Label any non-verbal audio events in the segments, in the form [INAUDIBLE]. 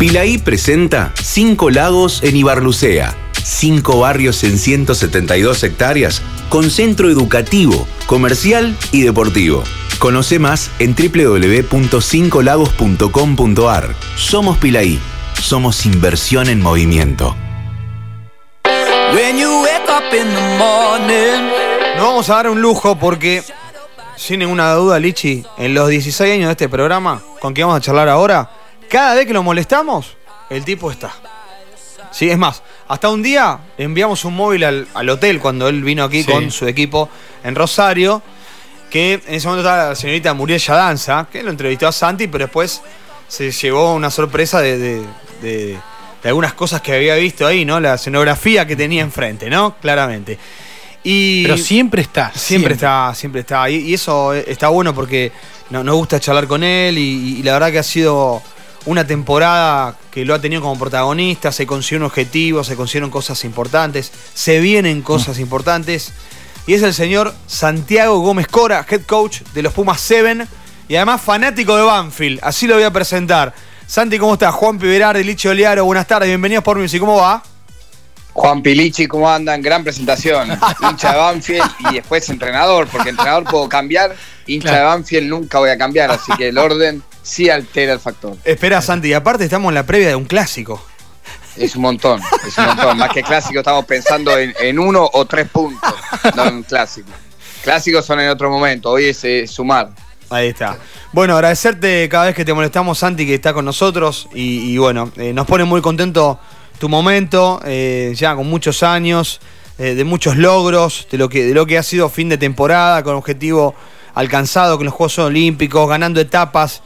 Pilaí presenta Cinco lagos en Ibarlucea. Cinco barrios en 172 hectáreas con centro educativo, comercial y deportivo. Conoce más en www.cincolagos.com.ar. Somos Pilaí. Somos inversión en movimiento. Nos vamos a dar un lujo porque, sin ninguna duda, Lichi, en los 16 años de este programa, con que vamos a charlar ahora, cada vez que lo molestamos, el tipo está. Sí, es más, hasta un día enviamos un móvil al, al hotel cuando él vino aquí Sí. con su equipo en Rosario, que en ese momento estaba la señorita Muriel Yadanza, que lo entrevistó a Santi, pero después se llevó una sorpresa de, de- de- de algunas cosas que había visto ahí, ¿no? La escenografía que tenía enfrente, ¿no? Claramente. Y Pero siempre está. Siempre, está, siempre está. Y, y eso está bueno porque no- nos gusta charlar con él y, y la verdad que ha sido una temporada que lo ha tenido como protagonista, se consiguieron objetivos, se consiguieron cosas importantes, se vienen cosas importantes. Y es el señor Santiago Gómez Cora, head coach de los Pumas 7 y además fanático de Banfield. Así lo voy a presentar. Santi, ¿cómo estás? Juan Piberardi, Lichi Oliaro, buenas tardes, bienvenidos por Music, ¿cómo va? Juan Pilichi, ¿cómo andan? Gran presentación. [LAUGHS] Hincha de Banfield y después entrenador, porque entrenador puedo cambiar, hincha Claro. de Banfield nunca voy a cambiar, así que el orden sí altera el factor. Espera, Santi, y aparte estamos en la previa de un clásico. Es un montón, es un montón. Más que clásico estamos pensando en, en uno o tres puntos, no en clásico. Clásicos son en otro momento, hoy es eh, sumar. Ahí está. Bueno, agradecerte cada vez que te molestamos, Santi, que está con nosotros. Y, y bueno, eh, nos pone muy contento tu momento, eh, ya con muchos años, eh, de muchos logros, de lo, que, de lo que ha sido fin de temporada, con objetivo alcanzado con los Juegos Olímpicos, ganando etapas.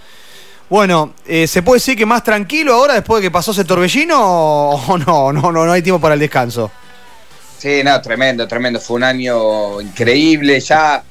Bueno, eh, ¿se puede decir que más tranquilo ahora después de que pasó ese torbellino o no? No, no, no hay tiempo para el descanso. Sí, no, tremendo, tremendo. Fue un año increíble. Ya,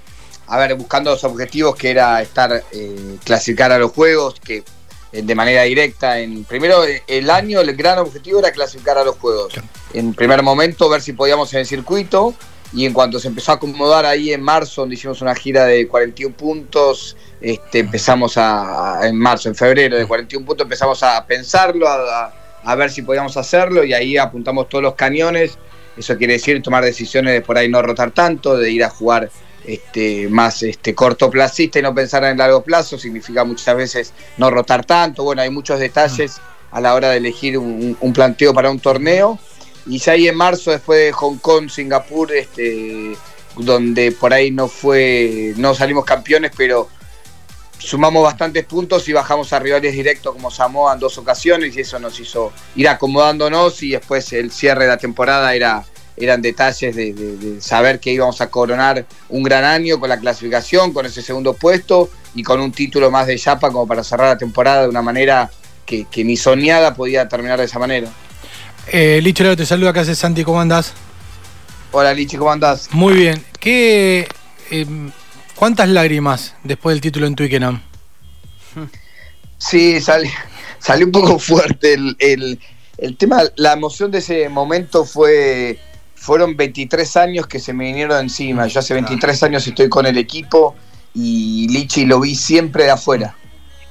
a ver, buscando los objetivos que era estar, eh, clasificar a los juegos, que eh, de manera directa. En primero eh, el año, el gran objetivo era clasificar a los juegos. En primer momento, ver si podíamos en el circuito. Y en cuanto se empezó a acomodar ahí en marzo, donde hicimos una gira de 41 puntos, este, empezamos a, en marzo, en febrero, de 41 puntos, empezamos a pensarlo, a, ver si podíamos hacerlo, y ahí apuntamos todos los cañones. Eso quiere decir tomar decisiones de por ahí no rotar tanto, de ir a jugar este, más este, cortoplacista y no pensar en largo plazo, significa muchas veces no rotar tanto. Bueno, hay muchos detalles a la hora de elegir un planteo para un torneo. Y ya ahí en marzo, después de Hong Kong, Singapur, este, donde por ahí no fue, no salimos campeones, pero sumamos bastantes puntos y bajamos a rivales directos como Samoa en dos ocasiones y eso nos hizo ir acomodándonos y después el cierre de la temporada era eran detalles de, saber que íbamos a coronar un gran año con la clasificación, con ese segundo puesto y con un título más de Yapa como para cerrar la temporada de una manera que, que ni soñada podía terminar de esa manera. Eh, Licho Leo te saluda, acá hace Santi, ¿cómo andás? Hola Lichi, ¿cómo andás? Muy bien. ¿Qué, eh, ¿Cuántas lágrimas después del título en Twickenham? Sí, sale- [LAUGHS] salió un poco fuerte el, el- el tema, la emoción de ese momento fue, fueron 23 años que se me vinieron encima. Yo hace 23 años estoy con el equipo y Lichi lo vi siempre de afuera.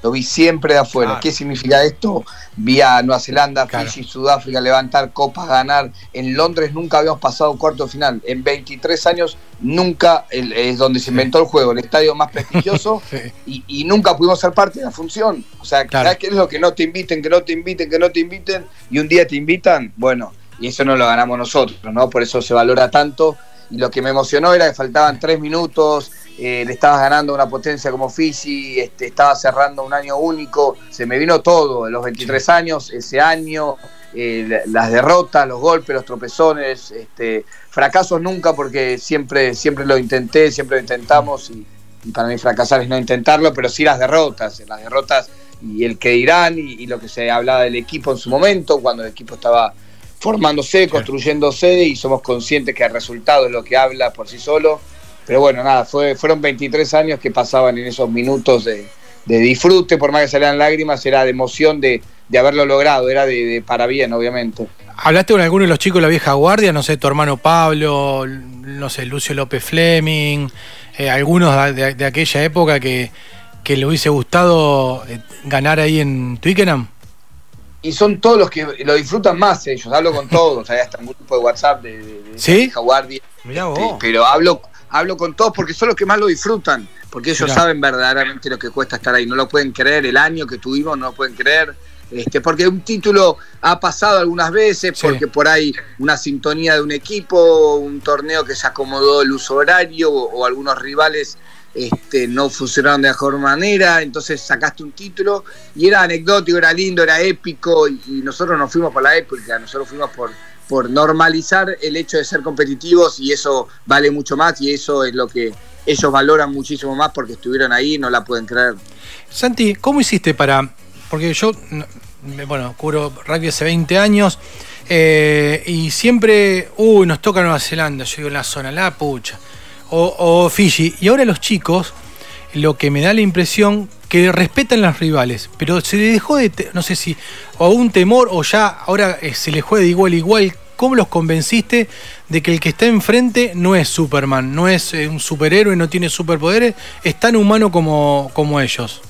Lo vi siempre de afuera. Claro. ¿Qué significa esto? Vi a Nueva Zelanda, Claro. Fiji, Sudáfrica levantar copas, ganar. En Londres nunca habíamos pasado un cuarto final. En 23 años nunca el- es donde se inventó el juego, el estadio más [LAUGHS] prestigioso Sí. y, y nunca pudimos ser parte de la función. O sea, Claro. ¿sabes qué es lo que no te inviten, que no te inviten, que no te inviten y un día te invitan? Bueno, y eso no lo ganamos nosotros, ¿no? Por eso se valora tanto. Y lo que me emocionó era que faltaban tres minutos, eh, le estabas ganando una potencia como Fiji, este, estaba cerrando un año único, se me vino todo, los 23 años, ese año, eh, la- las derrotas, los golpes, los tropezones, este, fracasos nunca porque siempre, siempre lo intenté, siempre lo intentamos y, y para mí fracasar es no intentarlo, pero sí las derrotas, las derrotas y el que dirán y, y lo que se hablaba del equipo en su momento, cuando el equipo estaba formándose, construyéndose y somos conscientes que el resultado es lo que habla por sí solo. Pero bueno, nada, fue, fueron 23 años que pasaban en esos minutos de, de disfrute, por más que salieran lágrimas, era de emoción de, de haberlo logrado, era de, de para bien, obviamente. ¿Hablaste con alguno de los chicos de la vieja guardia? No sé, tu hermano Pablo, no sé, Lucio López Fleming, eh, algunos de, de- aquella época que, que le hubiese gustado eh, ganar ahí en Twickenham. y son todos los que lo disfrutan más ellos. Hablo con todos, [LAUGHS] hay hasta un grupo de WhatsApp de, de, de ¿Sí? Jaguardia. Mirá vos. Este, pero hablo, hablo con todos porque son los que más lo disfrutan, porque ellos saben verdaderamente lo que cuesta estar ahí. No lo pueden creer, el año que tuvimos no lo pueden creer. Este, porque un título ha pasado algunas veces, Sí. porque por ahí una sintonía de un equipo, un torneo que se acomodó el uso horario o, o algunos rivales este, no funcionaron de la mejor manera, entonces sacaste un título y era anecdótico, era lindo, era épico y, y nosotros no fuimos por la épica, nosotros fuimos por, por normalizar el hecho de ser competitivos y eso vale mucho más y eso es lo que ellos valoran muchísimo más porque estuvieron ahí y no la pueden creer. Santi, ¿cómo hiciste para.? Porque yo, bueno, cubro rugby hace 20 años eh, y siempre. Uy, nos toca Nueva Zelanda, yo digo en la zona, la pucha. O, o Fiji. Y ahora los chicos, lo que me da la impresión que respetan las rivales, pero se le dejó de. No sé si. O un temor, o ya ahora eh, se les juega de igual igual. ¿Cómo los convenciste de que el que está enfrente no es Superman, no es eh, un superhéroe, no tiene superpoderes, es tan humano como, como ellos?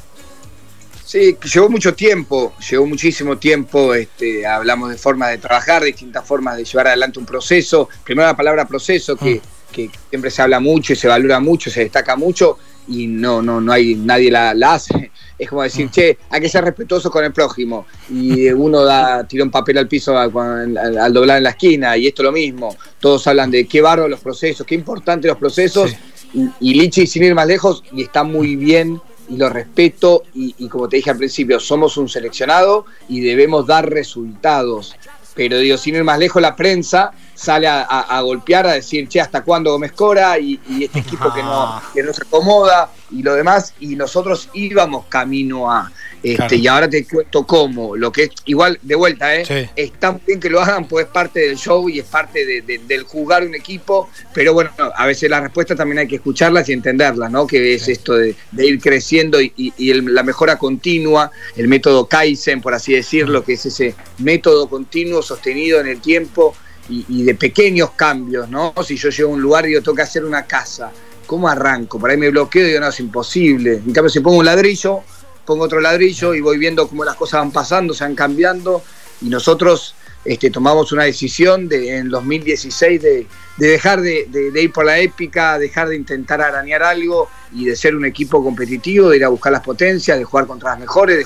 Sí, llevó mucho tiempo, llevó muchísimo tiempo. Este, hablamos de formas de trabajar, distintas formas de llevar adelante un proceso. Primero la palabra proceso, que, que siempre se habla mucho y se valora mucho, se destaca mucho y no, no, no hay nadie la, la hace. Es como decir, che, hay que ser respetuoso con el prójimo. Y uno da, tira un papel al piso al, al- al doblar en la esquina, y esto lo mismo. Todos hablan de qué barro los procesos, qué importantes los procesos. Sí. Y, y Lichi, sin ir más lejos, y está muy bien y lo respeto y, y como te dije al principio, somos un seleccionado y debemos dar resultados. Pero digo, sin ir más lejos, la prensa sale a, a- a golpear, a decir, che, ¿hasta cuándo Gómez Cora? Y, y este equipo que no, que no se acomoda y lo demás. Y nosotros íbamos camino a... Este, Claro. Y ahora te cuento cómo. Lo que es, igual, de vuelta, ¿eh? Sí. Está bien que lo hagan, pues es parte del show y es parte de- de- del jugar un equipo, pero bueno, a veces las respuestas también hay que escucharlas y entenderlas, ¿no? Que es Sí. esto de, de ir creciendo y, y- y el- la mejora continua, el método Kaizen, por así decirlo, que es ese método continuo sostenido en el tiempo y, y de pequeños cambios, ¿no? Si yo llego a un lugar y yo tengo que hacer una casa, ¿cómo arranco? Por ahí me bloqueo y digo, no, es imposible. En cambio, si pongo un ladrillo, pongo otro ladrillo y voy viendo cómo las cosas van pasando, se van cambiando y nosotros este, tomamos una decisión de, en 2016 de, de dejar de, de- ir por la épica, dejar de intentar arañar algo y de ser un equipo competitivo, de ir a buscar las potencias, de jugar contra las mejores, de,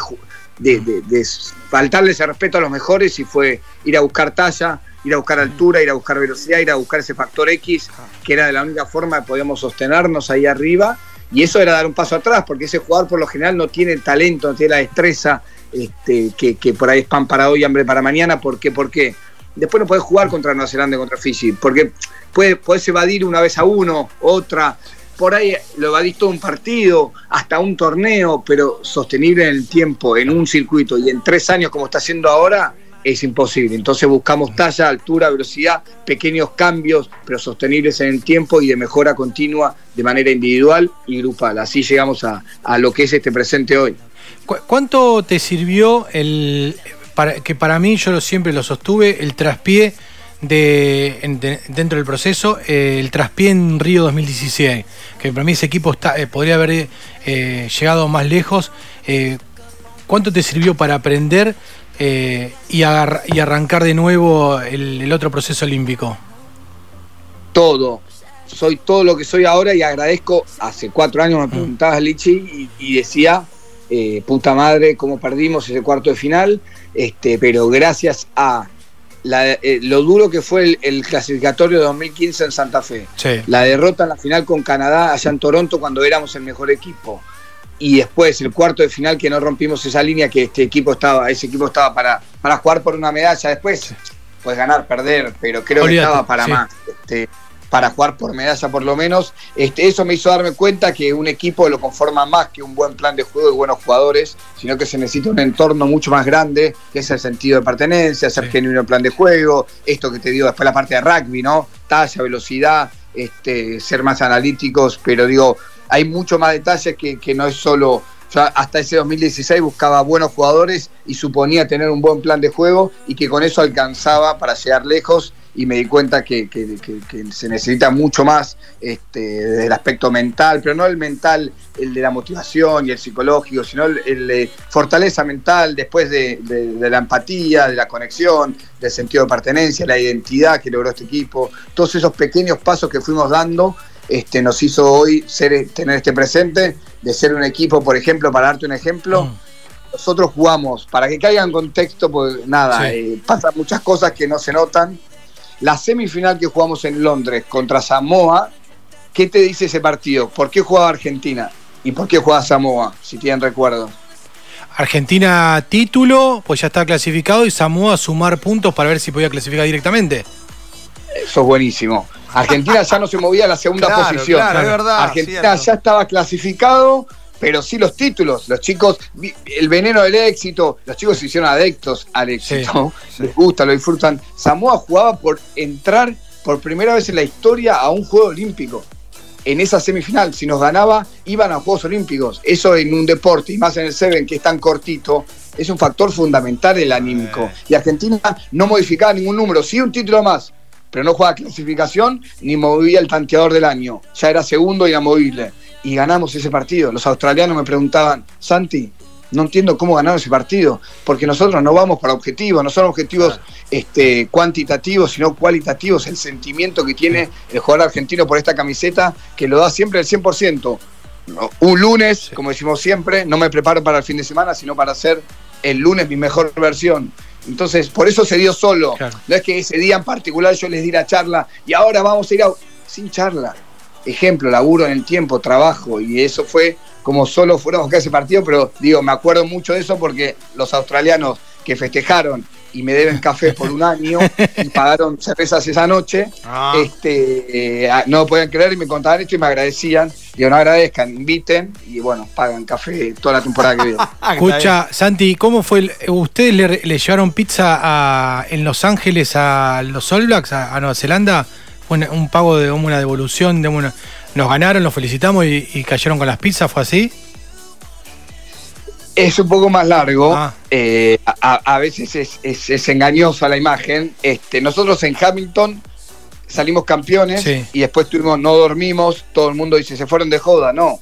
de, de- de faltarle ese respeto a los mejores y fue ir a buscar talla, ir a buscar altura, ir a buscar velocidad, ir a buscar ese factor X, que era de la única forma que podíamos sostenernos ahí arriba. Y eso era dar un paso atrás, porque ese jugador por lo general no tiene el talento, no tiene la destreza, este, que, que por ahí es pan para hoy, hambre para mañana. ¿Por qué? ¿Por qué? Después no podés jugar contra Nueva Zelanda y contra Fiji, porque puedes, podés evadir una vez a uno, otra. Por ahí lo evadís todo un partido, hasta un torneo, pero sostenible en el tiempo, en un circuito y en tres años como está haciendo ahora, es imposible. Entonces buscamos talla, altura, velocidad, pequeños cambios, pero sostenibles en el tiempo y de mejora continua de manera individual y grupal. Así llegamos a, a lo que es este presente hoy. ¿Cu- ¿Cuánto te sirvió el para, que para mí yo lo, siempre lo sostuve el traspié de, en- de- dentro del proceso eh, el traspié en Río 2016 que para mí ese equipo está, eh, podría haber eh, llegado más lejos ¿cuánto te sirvió para aprender y, arrancar de nuevo el, el otro proceso olímpico? todo. Soy todo lo que soy ahora y agradezco. Hace cuatro años me preguntabas, Lichi, y, y decía, puta madre, cómo perdimos ese cuarto de final, este, pero gracias a la- eh, lo duro que fue el, el clasificatorio de 2015 en Santa Fe, Sí. la derrota en la final con Canadá allá en Toronto cuando éramos el mejor equipo. Y después el cuarto de final que no rompimos esa línea que este equipo estaba, ese equipo estaba para, para jugar por una medalla. Después puedes ganar, perder, pero creo Olvídate, que estaba para sí. más. Este, para jugar por medalla por lo menos. Este, eso me hizo darme cuenta que un equipo lo conforma más que un buen plan de juego y buenos jugadores, sino que se necesita un entorno mucho más grande, que es el sentido de pertenencia, ser Sí. genuino el plan de juego, esto que te digo después la parte de rugby, ¿no? Talla, velocidad, este, ser más analíticos, pero digo, hay mucho más detalles que, que no es solo Yo hasta ese 2016 buscaba buenos jugadores y suponía tener un buen plan de juego y que con eso alcanzaba para llegar lejos y me di cuenta que, que- que- que se necesita mucho más este, del aspecto mental, pero no el mental, el de la motivación y el psicológico, sino el, el de fortaleza mental después de, de- de la empatía, de la conexión, del sentido de pertenencia, la identidad que logró este equipo, todos esos pequeños pasos que fuimos dando este, nos hizo hoy ser, tener este presente, de ser un equipo, por ejemplo, para darte un ejemplo, Mm. nosotros jugamos, para que caiga en contexto, pues nada, Sí. eh, pasan muchas cosas que no se notan. La semifinal que jugamos en Londres contra Samoa, ¿qué te dice ese partido? ¿Por qué jugaba Argentina? ¿Y por qué jugaba Samoa? Si tienen recuerdos. Argentina título, pues ya está clasificado y Samoa sumar puntos para ver si podía clasificar directamente. Eso es buenísimo. Argentina ya no se movía a la segunda Claro, posición. claro, es verdad, Argentina cierto. ya estaba clasificado, pero sí los títulos. Los chicos, el veneno del éxito, los chicos se hicieron adictos al éxito. sí. Les gusta, lo disfrutan. Samoa jugaba por entrar por primera vez en la historia a un Juego Olímpico. En esa semifinal, si nos ganaba, iban a Juegos Olímpicos. Eso en un deporte, y más en el Seven, que es tan cortito, es un factor fundamental el anímico. Y Argentina no modificaba ningún número, sí un título más, pero no jugaba clasificación ni movía el tanteador del año. Ya era segundo y inamovible. Y ganamos ese partido. Los australianos me preguntaban, Santi, no entiendo cómo ganaron ese partido, porque nosotros no vamos para objetivos, no son objetivos este, cuantitativos, sino cualitativos. El sentimiento que tiene el jugador argentino por esta camiseta, que lo da siempre el 100%. No, Un lunes, como decimos siempre, no me preparo para el fin de semana, sino para hacer el lunes mi mejor versión. Entonces, por eso se dio solo. Claro. No es que ese día en particular yo les di la charla y ahora vamos a ir a... Sin charla. Ejemplo, laburo en el tiempo, trabajo. Y eso fue como solo fuéramos que ese partido, pero digo, me acuerdo mucho de eso porque los australianos que festejaron y me deben café por un año [LAUGHS] y pagaron cervezas esa noche, Ah. este, eh, no lo podían creer y me contaban esto y me agradecían. Digo, no agradezcan, inviten y bueno, pagan café toda la temporada que viene. [LAUGHS] Ah, Escucha, Santi, ¿cómo fue? el- ¿Ustedes le, le llevaron pizza a- en Los Ángeles a los All Blacks, a, a Nueva Zelanda? Fue un pago de una devolución, de una, nos ganaron, los felicitamos y, y cayeron con las pizzas, ¿fue así? Es un poco más largo, Ah. eh, a, a veces es, es- es engañosa la imagen. Este, nosotros en Hamilton salimos campeones Sí. y después tuvimos, no dormimos, todo el mundo dice, se fueron de joda, no.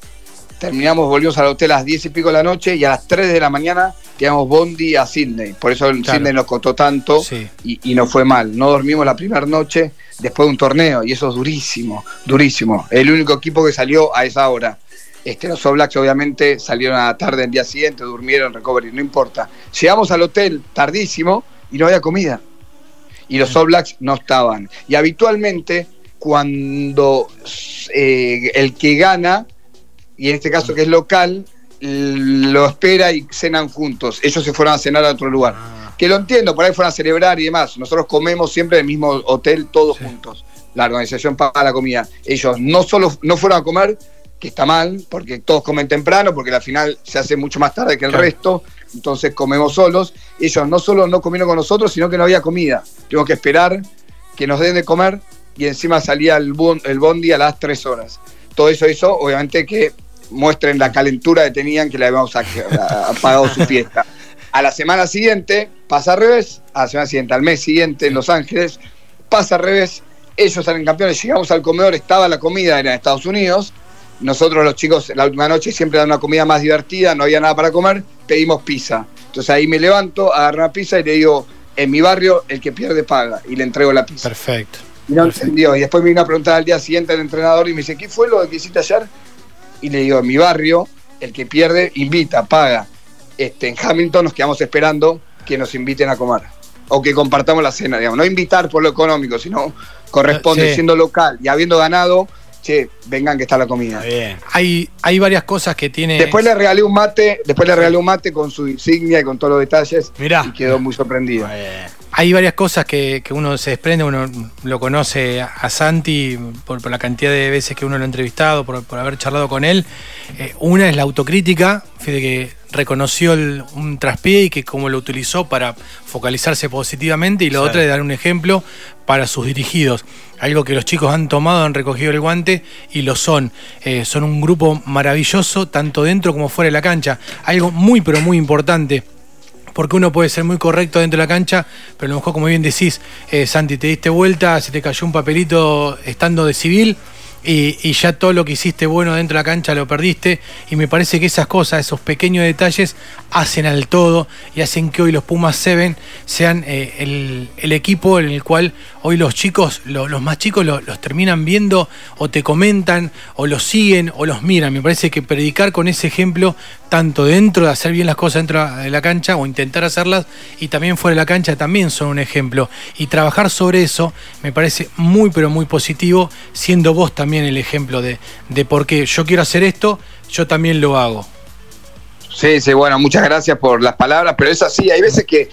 Terminamos, volvimos al hotel a las 10 y pico de la noche y a las 3 de la mañana teníamos Bondi a Sydney. Por eso en Claro. Sydney nos costó tanto Sí. y, y nos fue mal. No dormimos la primera noche después de un torneo y eso es durísimo, durísimo. El único equipo que salió a esa hora. Este, los All Blacks obviamente salieron a la tarde el día siguiente, durmieron, recovery, no importa. Llegamos al hotel tardísimo y no había comida. Y los All Blacks no estaban. Y habitualmente cuando eh, el que gana, y en este caso que es local, lo espera y cenan juntos. Ellos se fueron a cenar a otro lugar. Que lo entiendo, por ahí fueron a celebrar y demás. Nosotros comemos siempre en el mismo hotel todos Sí. juntos. La organización paga la comida. Ellos no solo no fueron a comer, que está mal, porque todos comen temprano, porque la final se hace mucho más tarde que el Claro. resto, entonces comemos solos. Ellos no solo no comieron con nosotros, sino que no había comida. Tuvimos que esperar que nos den de comer y encima salía el bondi a las 3 horas. Todo eso hizo, obviamente, que muestren la calentura que tenían que le habíamos apagado su fiesta. A la semana siguiente pasa al revés, a la semana siguiente, al mes siguiente en Los Ángeles, pasa al revés, ellos salen campeones, llegamos al comedor, estaba la comida, era en Estados Unidos, nosotros los chicos la última noche siempre dan una comida más divertida, no había nada para comer, pedimos pizza. Entonces ahí me levanto, agarro una pizza y le digo, en mi barrio el que pierde paga, y le entrego la pizza. Perfecto. Y no entendió. Y después me vino a preguntar al día siguiente al entrenador y me dice, ¿qué fue lo que hiciste ayer? Y le digo, en mi barrio, el que pierde, invita, paga. Este, en Hamilton nos quedamos esperando que nos inviten a comer. O que compartamos la cena, digamos. No invitar por lo económico, sino corresponde Sí. siendo local y habiendo ganado, che, vengan que está la comida. Bien. Hay, hay varias cosas que tiene. Después le regalé un mate, después le regalé un mate con su insignia y con todos los detalles Mirá. y quedó muy sorprendido. Bien. Hay varias cosas que, uno se desprende, uno lo conoce a Santi por, la cantidad de veces que uno lo ha entrevistado, por, haber charlado con él. Eh, una es la autocrítica, de que reconoció un traspié y que como lo utilizó para focalizarse positivamente, y la otra es dar un ejemplo para sus dirigidos. Algo que los chicos han tomado, han recogido el guante y lo son. Eh, son un grupo maravilloso, tanto dentro como fuera de la cancha. Algo muy, pero muy importante porque uno puede ser muy correcto dentro de la cancha, pero a lo mejor, como bien decís, eh, Santi, te diste vuelta, se te cayó un papelito estando de civil. Y, ya todo lo que hiciste bueno dentro de la cancha lo perdiste. Y me parece que esas cosas, esos pequeños detalles, hacen al todo y hacen que hoy los Pumas Seven sean eh, el, equipo en el cual hoy los chicos, los más chicos, los terminan viendo o te comentan o los siguen o los miran. Me parece que predicar con ese ejemplo tanto dentro de hacer bien las cosas dentro de la cancha o intentar hacerlas y también fuera de la cancha también son un ejemplo. Y trabajar sobre eso me parece muy pero muy positivo, siendo vos también el ejemplo de, de por qué yo quiero hacer esto, yo también lo hago. Sí, sí, bueno, muchas gracias por las palabras, pero es así, hay veces que,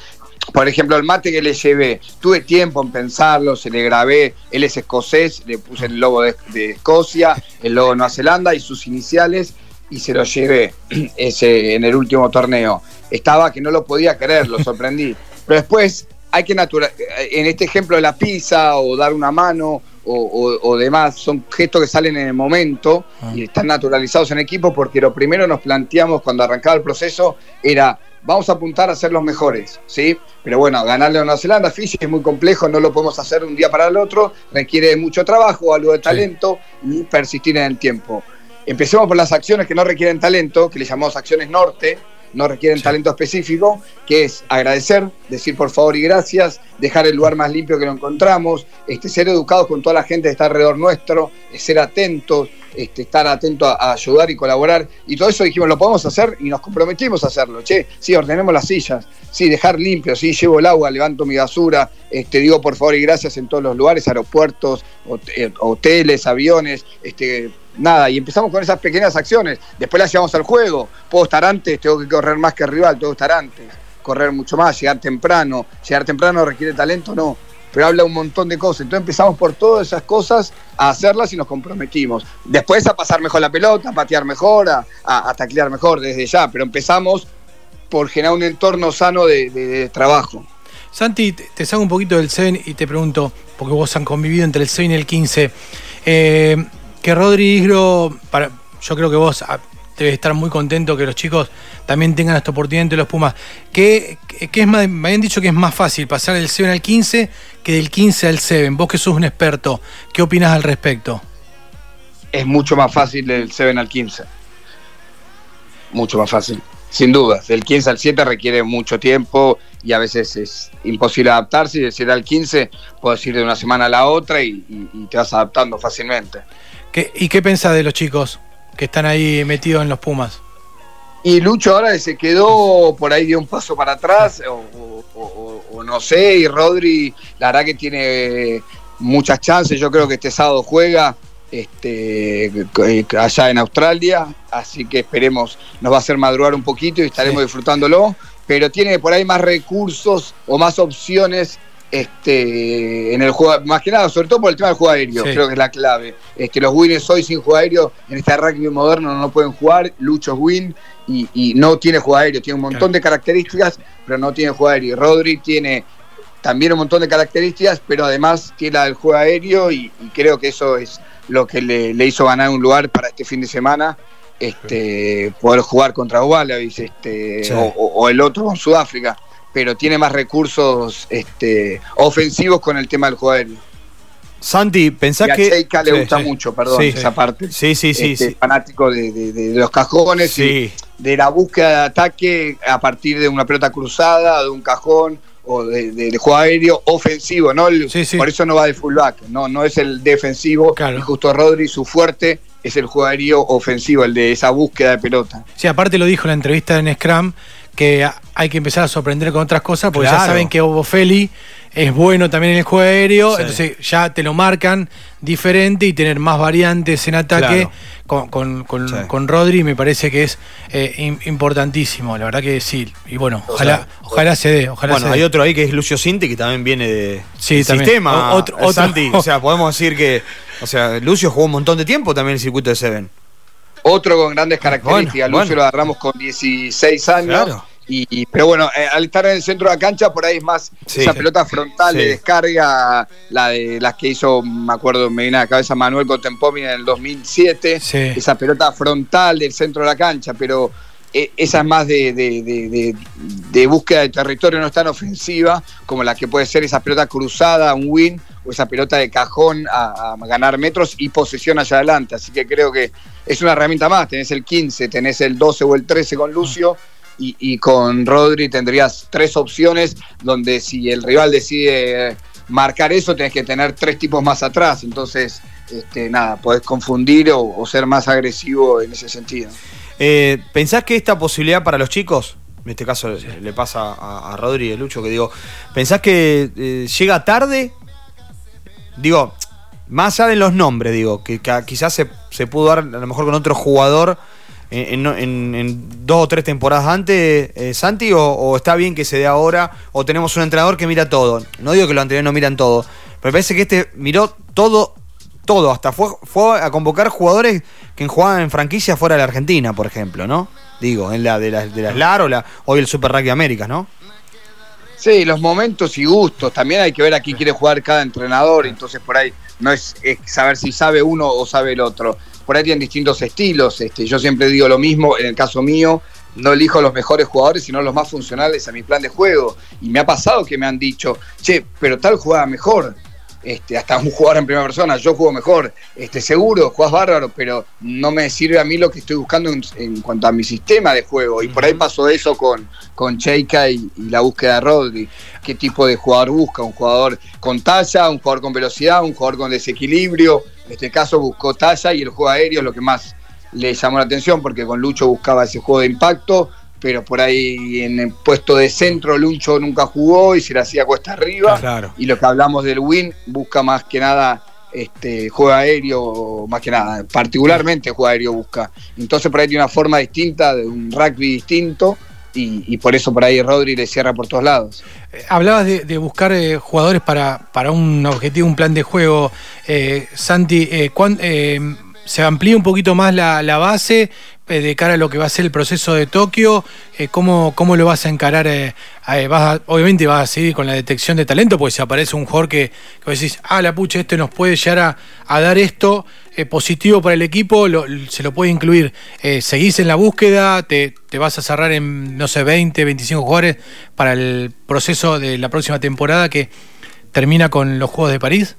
por ejemplo, el mate que le llevé, tuve tiempo en pensarlo, se le grabé, él es escocés, le puse el logo de, Escocia, el logo de Nueva Zelanda y sus iniciales, y se lo llevé [CLEARS THROAT] ese, en el último torneo. Estaba que no lo podía creer, lo sorprendí. [LAUGHS] Pero después hay que natural, en este ejemplo de la pizza o dar una mano o, demás, son gestos que salen en el momento ah. y están naturalizados en equipo porque lo primero nos planteamos cuando arrancaba el proceso era vamos a apuntar a ser los mejores, ¿sí? Pero bueno, ganarle a Nueva Zelanda, Fiji es muy complejo, no lo podemos hacer de un día para el otro, requiere mucho trabajo, algo de talento y persistir en el tiempo. Empecemos por las acciones que no requieren talento, que le llamamos acciones norte, no requieren talento específico, que es agradecer, decir por favor y gracias, dejar el lugar más limpio que lo encontramos, este, ser educados con toda la gente que está alrededor nuestro, ser atentos, este, estar atentos a, ayudar y colaborar. Y todo eso dijimos, lo podemos hacer y nos comprometimos a hacerlo. Che, sí, ordenemos las sillas, sí, dejar limpio, sí, llevo el agua, levanto mi basura, este, digo por favor y gracias en todos los lugares, aeropuertos, eh, hoteles, aviones, este, nada, y empezamos con esas pequeñas acciones. Después las llevamos al juego. Puedo estar antes, tengo que correr más que rival, tengo que estar antes, correr mucho más, llegar temprano. Llegar temprano requiere talento, no. Pero habla un montón de cosas. Entonces empezamos por todas esas cosas a hacerlas y nos comprometimos. Después a pasar mejor la pelota, a patear mejor, a, a, taclear mejor desde ya. Pero empezamos por generar un entorno sano de, trabajo. Santi, te salgo un poquito del CEN y te pregunto, porque vos han convivido entre el CEN y el 15. Eh, que Rodrigo, para, yo creo que vos debes estar muy contento que los chicos también tengan esta oportunidad entre los Pumas. ¿Qué, es más, me habían dicho que es más fácil pasar del 7 al 15 que del 15 al 7. Vos que sos un experto, ¿qué opinas al respecto? Es mucho más fácil del 7 al 15. Mucho más fácil. Sin duda, del 15 al 7 requiere mucho tiempo y a veces es imposible adaptarse. Y del 7 al 15 puedes ir de una semana a la otra y te vas adaptando fácilmente. ¿Y qué pensás de los chicos que están ahí metidos en los Pumas? Y Lucho ahora se quedó por ahí de un paso para atrás, o, no sé, y Rodri, la verdad que tiene muchas chances, yo creo que este sábado juega este, allá en Australia, así que esperemos, nos va a hacer madrugar un poquito y estaremos disfrutándolo, pero tiene por ahí más recursos o más opciones este, en el juego, más que nada, sobre todo por el tema del juego aéreo, creo que es la clave. Este, los Winners hoy sin juego aéreo, en este rugby moderno no pueden jugar, Lucho Win y, no tiene juego aéreo, tiene un montón de características, pero no tiene juego aéreo. Rodri tiene también un montón de características, pero además tiene la del juego aéreo y, creo que eso es lo que le, hizo ganar un lugar para este fin de semana. Este, poder jugar contra Wallabies este, o el otro con Sudáfrica pero tiene más recursos este, ofensivos con el tema del juego aéreo. Santi, pensás y a que. Le gusta mucho, perdón, esa parte. Sí, sí, sí. Este, fanático de, los cajones y de la búsqueda de ataque a partir de una pelota cruzada, de un cajón o de, juego aéreo ofensivo, ¿no? Por eso no va de fullback, no, no es el defensivo. Y justo Rodri, su fuerte es el juego aéreo ofensivo, el de esa búsqueda de pelota. Sí, aparte lo dijo en la entrevista en Scrum que hay que empezar a sorprender con otras cosas, porque ya saben que Feli es bueno también en el juego aéreo, Sí. entonces ya te lo marcan diferente y tener más variantes en ataque Claro. con, con, con- Sí. con Rodri me parece que es eh, im- importantísimo, la verdad que sí. Y bueno, ojalá, ojalá se dé, ojalá Bueno, se hay dé. otro ahí que es Lucio Cinti, que también viene de Sí, también. sistema. O- otro- otro- Santi. O sea, podemos decir que. O sea, Lucio jugó un montón de tiempo también en el circuito de Seven. Otro con grandes características. Bueno, Lucio bueno. lo agarramos con 16 años. Claro. Y, y- pero bueno, eh, al estar en el centro de la cancha, por ahí es más Sí. esa pelota frontal de Sí. descarga, la de las que hizo, me acuerdo, me viene a la cabeza Manuel Contempomi en el 2007. Sí. Esa pelota frontal del centro de la cancha, pero eh, esa es más de, de- de- búsqueda de territorio, no es tan ofensiva como la que puede ser esa pelota cruzada, un win, o esa pelota de cajón a, ganar metros y posesión allá adelante. Así que creo que es una herramienta más. Tenés el 15, tenés el 12 o el 13 con Lucio. Y, con Rodri tendrías tres opciones donde si el rival decide marcar eso, tenés que tener tres tipos más atrás. Entonces, este, nada, podés confundir o ser más agresivo en ese sentido. Eh, ¿Pensás que esta posibilidad para los chicos, en este caso le- pasa a, a Rodri Lucho, que digo, ¿pensás que eh, llega tarde? Digo, más allá de los nombres, digo, que, quizás se, pudo dar a lo mejor con otro jugador en, dos o tres temporadas antes, eh, Santi, o, o está bien que se dé ahora, o tenemos un entrenador que mira todo. No digo que los anteriores no miran todo, pero parece que este miró todo, todo, hasta fue, fue a convocar jugadores que jugaban en franquicias fuera de la Argentina, por ejemplo, ¿no? Digo, en la de las de las LAR o la, hoy el Super Rugby Américas, ¿no? Sí, los momentos y gustos. También hay que ver a qué quiere jugar cada entrenador. Entonces, por ahí no es, es saber si sabe uno o sabe el otro. Por ahí tienen distintos estilos. Este, yo siempre digo lo mismo. En el caso mío, no elijo los mejores jugadores, sino los más funcionales a mi plan de juego. Y me ha pasado que me han dicho, che, pero tal jugaba mejor. Este, hasta un jugador en primera persona, yo juego mejor, este, seguro, jugás bárbaro, pero no me sirve a mí lo que estoy buscando en, en cuanto a mi sistema de juego. Y por ahí pasó eso con, con Cheika y, y la búsqueda de Rodri. ¿Qué tipo de jugador busca? ¿Un jugador con talla, un jugador con velocidad, un jugador con desequilibrio? En este caso buscó talla y el juego aéreo es lo que más le llamó la atención porque con Lucho buscaba ese juego de impacto, pero por ahí en el puesto de centro Lucho nunca jugó y se le hacía cuesta arriba. Claro. Y lo que hablamos del win busca más que nada este juego aéreo, más que nada, particularmente juego aéreo busca. Entonces por ahí tiene una forma distinta, de un rugby distinto, y, y por eso por ahí Rodri le cierra por todos lados. Eh, Hablabas de, de buscar eh, jugadores para, para un objetivo, un plan de juego. Eh, Santi, eh, ¿cuán- ¿se amplía un poquito más la, la base de cara a lo que va a ser el proceso de Tokio? Eh, ¿cómo, ¿Cómo lo vas a encarar? eh, eh, vas a- obviamente vas a seguir con la detección de talento, porque si aparece un jugador que, que decís, ah, la pucha, este nos puede llegar a, a dar esto eh, positivo para el equipo, lo- se lo puede incluir. Eh, ¿Seguís en la búsqueda? Te, ¿Te vas a cerrar en, no sé, 20, 25 jugadores para el proceso de la próxima temporada que termina con los Juegos de París?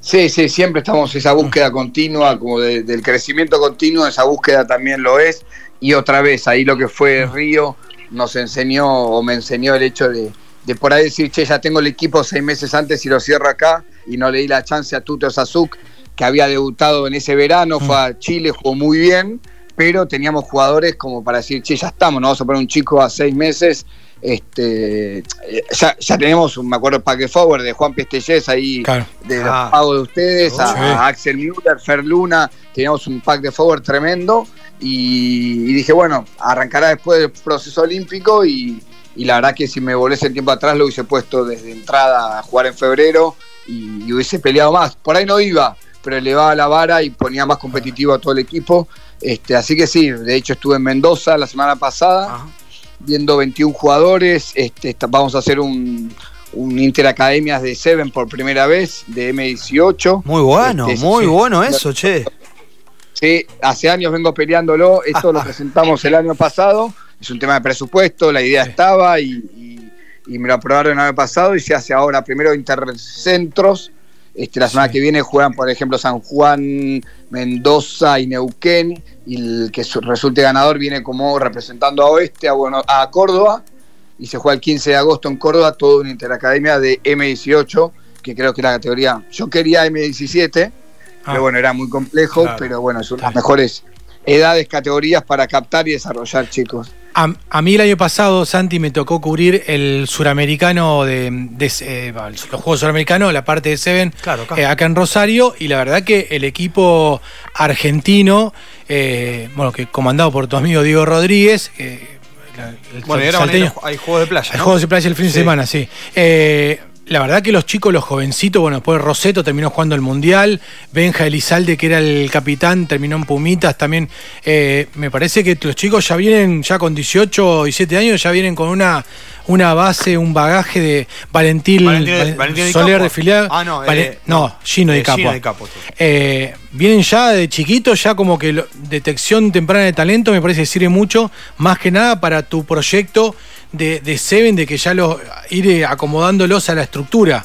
Sí, sí, siempre estamos en esa búsqueda continua, como de- del crecimiento continuo, esa búsqueda también lo es. Y otra vez, ahí lo que fue Río nos enseñó o me enseñó el hecho de, de por ahí decir, che, ya tengo el equipo seis meses antes y lo cierro acá, y no le di la chance a Tuto Sazuk, que había debutado en ese verano, fue a Chile, jugó muy bien, pero teníamos jugadores como para decir, che, ya estamos, no vamos a poner un chico a seis meses. Este, ya, ya tenemos, un, me acuerdo, el pack de forward de Juan Pestellés ahí Claro. de los Ah. pagos de ustedes, a, Sí. a Axel Müller, Fer Luna, teníamos un pack de forward tremendo y, y dije, bueno, arrancará después del proceso olímpico y, y la verdad que si me volviese el tiempo atrás lo hubiese puesto desde entrada a jugar en febrero y, y hubiese peleado más. Por ahí no iba, pero elevaba la vara y ponía más competitivo a todo el equipo. Este, así que sí, de hecho estuve en Mendoza la semana pasada Ajá. Viendo 21 jugadores. Este, vamos a hacer un, un Interacademias de Seven por primera vez, de M18. Muy bueno, Este, muy sí. bueno eso, che. Sí, hace años vengo peleándolo. Esto lo [LAUGHS] presentamos el año pasado. Es un tema de presupuesto, la idea estaba y, y- y me lo aprobaron el año pasado y se hace ahora primero intercentros. Este, la semana Sí. que viene juegan, por ejemplo, San Juan, Mendoza y Neuquén. Y el que su- resulte ganador viene como representando a Oeste, a, bueno, a Córdoba. Y se juega el 15 de agosto en Córdoba, toda una interacademia de M18, que creo que es la categoría. Yo quería M17, Ah. pero bueno, era muy complejo, Claro. pero bueno, son las mejores edades, categorías para captar y desarrollar chicos. A, mí el año pasado, Santi, me tocó cubrir el suramericano de, eh, los Juegos Suramericanos, la parte de Seven, eh, acá. en Rosario, y la verdad que el equipo argentino, eh, bueno, que comandado por tu amigo Diego Rodríguez, bueno, era hay juegos de playa. Hay juegos de playa el fin de semana, sí la verdad que los chicos, los jovencitos, bueno, después Roseto terminó jugando el Mundial, Benja Elizalde, que era el capitán, terminó en Pumitas también. Eh, me parece que los chicos ya vienen, ya con 18 y 7 años, ya vienen con una, una base, un bagaje de Valentín, Soler de filial. Ah, no, eh, no, Gino de Capo. Eh, vienen ya de chiquitos, ya como que detección temprana de talento me parece que sirve mucho, más que nada para tu proyecto de, de Seven, de que ya los ir acomodándolos a la estructura.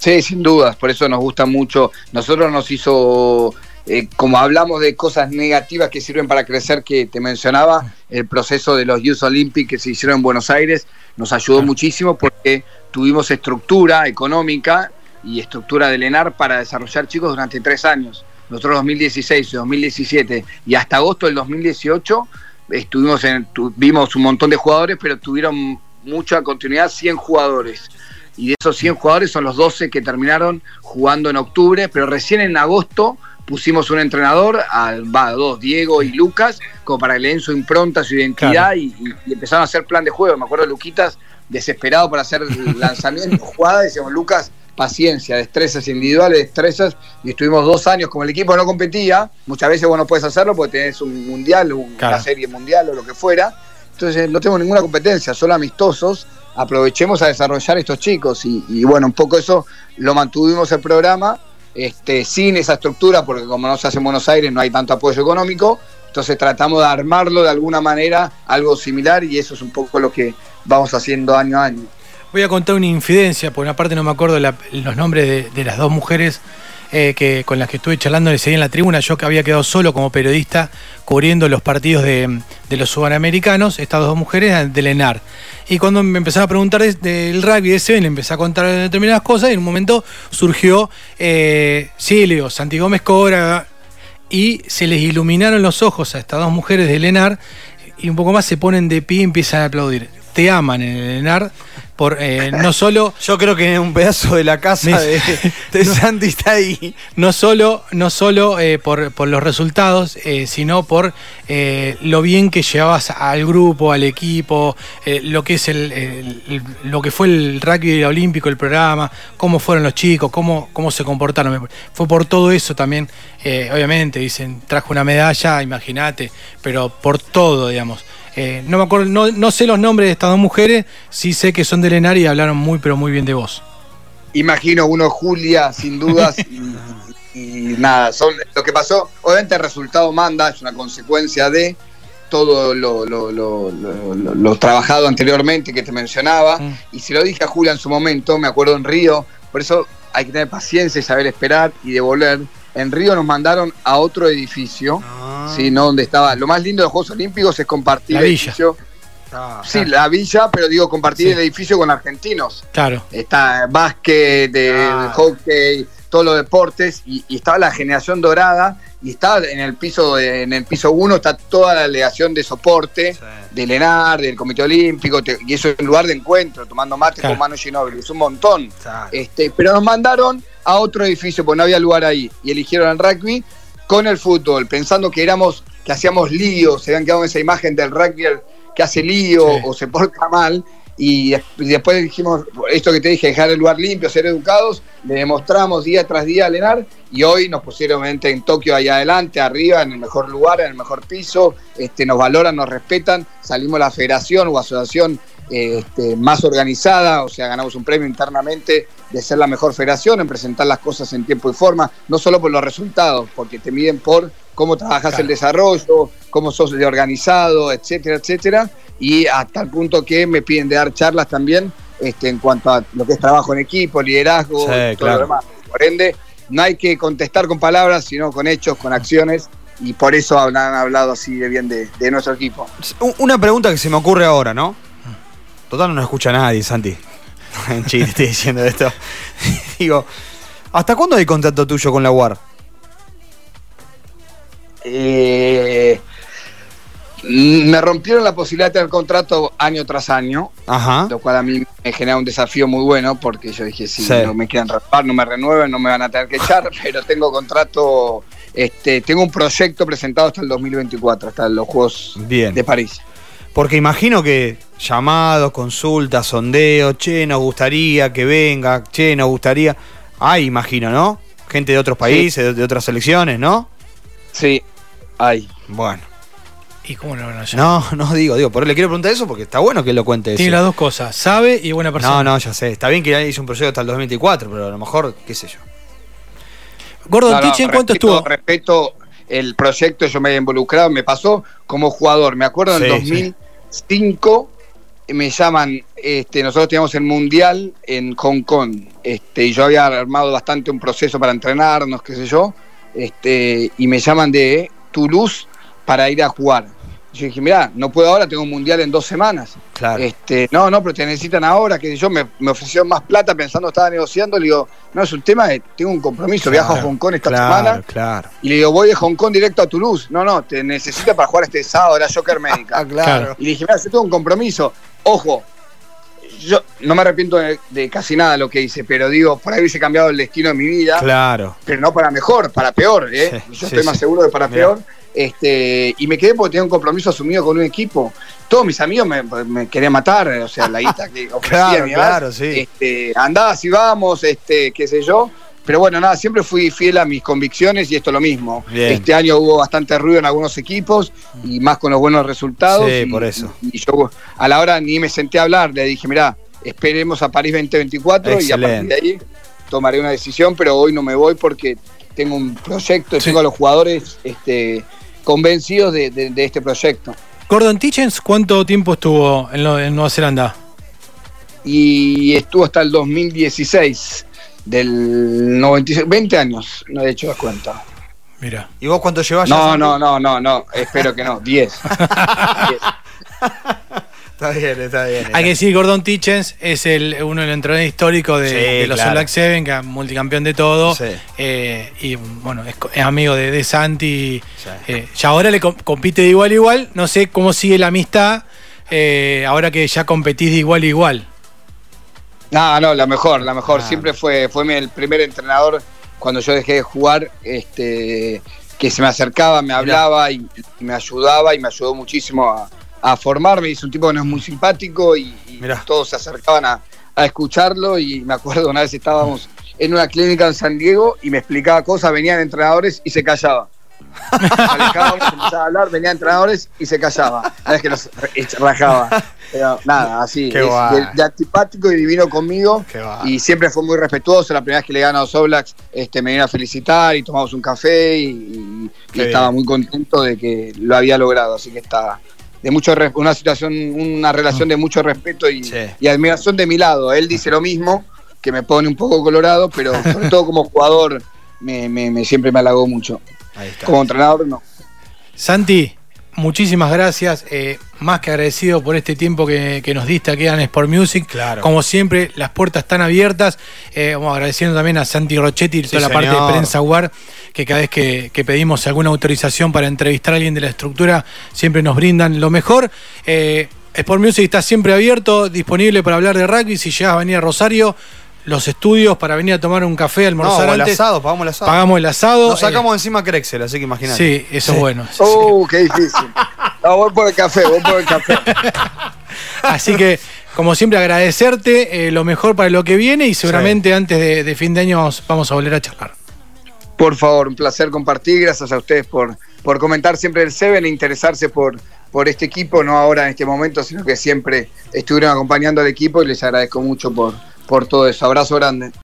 Sí, sin dudas, por eso nos gusta mucho. Nosotros nos hizo, eh, como hablamos de cosas negativas que sirven para crecer, que te mencionaba, el proceso de los Youth Olympics que se hicieron en Buenos Aires nos ayudó muchísimo porque tuvimos estructura económica y estructura de LENAR para desarrollar chicos durante tres años. Nosotros 2016, 2017 y hasta agosto del 2018 estuvimos en, vimos un montón de jugadores, pero tuvieron mucha continuidad, 100 jugadores. Y de esos 100 jugadores son los 12 que terminaron jugando en octubre, pero recién en agosto pusimos un entrenador, al, va, dos, Diego y Lucas, como para que le den su impronta, su identidad y, empezaron a hacer plan de juego. Me acuerdo de Luquitas desesperado por hacer [LAUGHS] lanzamiento, jugada, decíamos, Lucas, paciencia, destrezas individuales, destrezas, y estuvimos dos años, como el equipo no competía, muchas veces vos no puedes hacerlo porque tenés un mundial, una serie mundial o lo que fuera, entonces no tengo ninguna competencia, solo amistosos, aprovechemos a desarrollar estos chicos, y, bueno, un poco eso lo mantuvimos el programa, este, sin esa estructura, porque como no se hace en Buenos Aires no hay tanto apoyo económico, entonces tratamos de armarlo de alguna manera, algo similar, y eso es un poco lo que vamos haciendo año a año. Voy a contar una infidencia, por una parte no me acuerdo los nombres de, las dos mujeres eh, que, con las que estuve charlando ese día en la tribuna. Yo que había quedado solo como periodista cubriendo los partidos de, los subanamericanos, estas dos mujeres del ENAR. Y cuando me empezaron a preguntar del rugby de ese, le empecé a contar determinadas cosas y en un momento surgió, eh, digo, Santi Gómez Cobra, y se les iluminaron los ojos a estas dos mujeres del ENAR y un poco más se ponen de pie y empiezan a aplaudir. Te aman en el ENAR, por eh, no solo. [LAUGHS] Yo creo que un pedazo de la casa de, [LAUGHS] Santi está ahí. No solo, no solo eh, por, los resultados, eh, sino por lo bien que llevabas al grupo, al equipo, lo que es el, lo que fue el rugby olímpico, el programa, cómo fueron los chicos, cómo, cómo se comportaron. Fue por todo eso también, obviamente, dicen, trajo una medalla, imagínate, pero por todo, digamos. Eh, no me acuerdo, no, sé los nombres de estas dos mujeres, sí sé que son de Lenar y hablaron muy, pero muy bien de vos. Imagino uno Julia, sin dudas, [LAUGHS] y, nada, son lo que pasó. Obviamente el resultado manda, es una consecuencia de todo lo, trabajado anteriormente que te mencionaba. Mm. Y si lo dije a Julia en su momento, me acuerdo en Río, por eso hay que tener paciencia y saber esperar y devolver. En Río nos mandaron a otro edificio. Ah. Sí, no, donde estaba. Lo más lindo de los Juegos Olímpicos es compartir el edificio. Ah, sí, la villa, pero digo, compartir el edificio con argentinos. Claro. Está básquet, de, hockey, todos los deportes, y, estaba la generación dorada, y estaba en el piso en el piso 1 está toda la delegación de soporte del ENAR, del Comité Olímpico, y eso es un lugar de encuentro, tomando mate con Manu Ginóbili, es un montón. Este, pero nos mandaron a otro edificio, porque no había lugar ahí, y eligieron el rugby, con el fútbol, pensando que éramos, que hacíamos lío, se habían quedado en esa imagen del rugby que hace lío o se porta mal, y, después dijimos, esto que te dije, dejar el lugar limpio, ser educados, le demostramos día tras día a Lenar, y hoy nos pusieron en Tokio allá adelante, arriba, en el mejor lugar, en el mejor piso, este, nos valoran, nos respetan, salimos a la federación o asociación este, más organizada, o sea, ganamos un premio internamente de ser la mejor federación, en presentar las cosas en tiempo y forma, no solo por los resultados, porque te miden por cómo trabajas el desarrollo, cómo sos de organizado, etcétera, etcétera, y hasta el punto que me piden de dar charlas también este, en cuanto a lo que es trabajo en equipo, liderazgo, y todo lo demás. Por ende, no hay que contestar con palabras, sino con hechos, con acciones, y por eso han hablado así de bien de, de nuestro equipo. Una pregunta que se me ocurre ahora, ¿no? Total no escucha a nadie, Santi. [LAUGHS] en Chile estoy diciendo esto. [LAUGHS] Digo, ¿hasta cuándo hay contacto tuyo con la UAR? Eh, Me rompieron la posibilidad de tener contrato año tras año, Ajá. lo cual a mí me genera un desafío muy bueno porque yo dije, si Sí. no me quieren renovar, no me renueven, no me van a tener que echar, [LAUGHS] pero tengo contrato, este, tengo un proyecto presentado hasta el 2024, hasta los Juegos Bien. de París. Porque imagino que llamados, consultas, sondeos, che, nos gustaría que venga, che, nos gustaría. Ay, imagino, ¿no? Gente de otros países, de, de otras selecciones, ¿no? Sí, ay. Bueno. ¿Y cómo no van a llamar? No, no digo, digo, por eso le quiero preguntar eso porque está bueno que él lo cuente Tiene eso. las dos cosas, sabe y buena persona. No, no, ya sé. Está bien que hizo un proyecto hasta el 2024, pero a lo mejor, qué sé yo. Gordon No, no, Tichen, ¿cuánto respeto- estuvo? Respeto el proyecto, yo me he involucrado, me pasó como jugador. Me acuerdo en Sí, 2005 me llaman, este, nosotros teníamos el mundial en Hong Kong, este, y yo había armado bastante un proceso para entrenarnos, qué sé yo, este, y me llaman de Toulouse para ir a jugar. Yo dije, mirá, no puedo ahora, tengo un mundial en dos semanas. Claro. Este, no, no, pero te necesitan ahora, que yo me, me ofrecieron más plata pensando estaba negociando, le digo, no, es un tema de, tengo un compromiso, viajo a Hong Kong esta claro, semana, Claro. y le digo, voy de Hong Kong directo a Toulouse. No, no, te necesita para jugar este sábado, era Joker Médica. [LAUGHS] claro. Y le dije, mira, yo tengo un compromiso. Ojo, yo no me arrepiento de, de casi nada lo que hice, pero digo, por ahí hubiese cambiado el destino de mi vida, Claro. pero no para mejor, para peor, ¿eh? Sí, yo sí, estoy más sí. seguro de para Mirá. peor. Este, y me quedé porque tenía un compromiso asumido con un equipo. Todos mis amigos me, me querían matar, o sea, la guita que [LAUGHS] ofrecía Claro, mi claro, sí. Este, andá, si vamos, este, qué sé yo. Pero bueno, nada, siempre fui fiel a mis convicciones y esto lo mismo. Bien. Este año hubo bastante ruido en algunos equipos y más con los buenos resultados. Sí, y, por eso. Y yo a la hora ni me senté a hablar, le dije, mirá, esperemos a París 2024 y a partir de ahí tomaré una decisión, pero hoy no me voy porque tengo un proyecto y Sí. tengo a los jugadores este, convencidos de, de- de este proyecto. Gordon Tichens, ¿cuánto tiempo estuvo en, lo- en Nueva Zelanda? Y estuvo hasta el 2016, del 96, 20 años, no he hecho das cuenta. Mira. ¿Y vos cuánto llevas No, no, no, no, no, espero que no, 10. 10. [LAUGHS] Está bien, está bien. Hay que decir, Gordon Tichens es el, uno de los entrenadores históricos de, Sí, de los claro. Black Seven, que es multicampeón de todo. Sí. Eh, y bueno, es, amigo de, de Santi. Sí. Eh, ya ahora le com- compite de igual a igual. No sé cómo sigue la amistad eh, ahora que ya competís de igual a igual. No, no, la mejor, la mejor. Ah. Siempre fue, fue el primer entrenador cuando yo dejé de jugar, este, que se me acercaba, me hablaba y, y me ayudaba y me ayudó muchísimo a, a formarme. Es un tipo que no es muy simpático y, todos se acercaban a, a escucharlo y me acuerdo una vez estábamos en una clínica en San Diego y me explicaba cosas, venían entrenadores y se callaba. [LAUGHS] Alejaba, empezaba a hablar, venían entrenadores y se callaba. No es que los rajaba. Pero nada, así. Qué es guay. de, antipático y divino conmigo. Y siempre fue muy respetuoso. La primera vez que le gané a los Oblaks, este, me vino a felicitar y tomamos un café y, y- estaba muy contento de que lo había logrado. Así que está de mucho una situación, una relación de mucho respeto y, Sí. y admiración de mi lado. Él dice lo mismo, que me pone un poco colorado, pero sobre todo como jugador me, me- me- siempre me halagó mucho. Ahí está. Como entrenador no. Santi, muchísimas gracias. eh, más que agradecido por este tiempo que, que nos diste aquí en Sport Music. Claro. Como siempre, las puertas están abiertas. Eh, vamos agradeciendo también a Santi Rochetti y Sí, toda la parte de prensa UAR, que cada vez que, que pedimos alguna autorización para entrevistar a alguien de la estructura, siempre nos brindan lo mejor. Eh, Sport Music está siempre abierto, disponible para hablar de rugby. Si llegas a venir a Rosario, los estudios para venir a tomar un café, No, almorzar o el antes. asado, pagamos el asado. Pagamos el asado. Nos sacamos eh, encima Crexel, así que imagínate. Sí, eso es bueno. Sí, sí. ¡Oh, qué difícil! [LAUGHS] No, voy por el café, voy por el café. [LAUGHS] Así que, como siempre, agradecerte eh, lo mejor para lo que viene y seguramente antes de, de fin de año vamos, vamos a volver a charlar. Por favor, un placer compartir. Gracias a ustedes por, por comentar siempre el Seven e interesarse por, por este equipo, no ahora en este momento, sino que siempre estuvieron acompañando al equipo y les agradezco mucho por, por todo eso. Abrazo grande.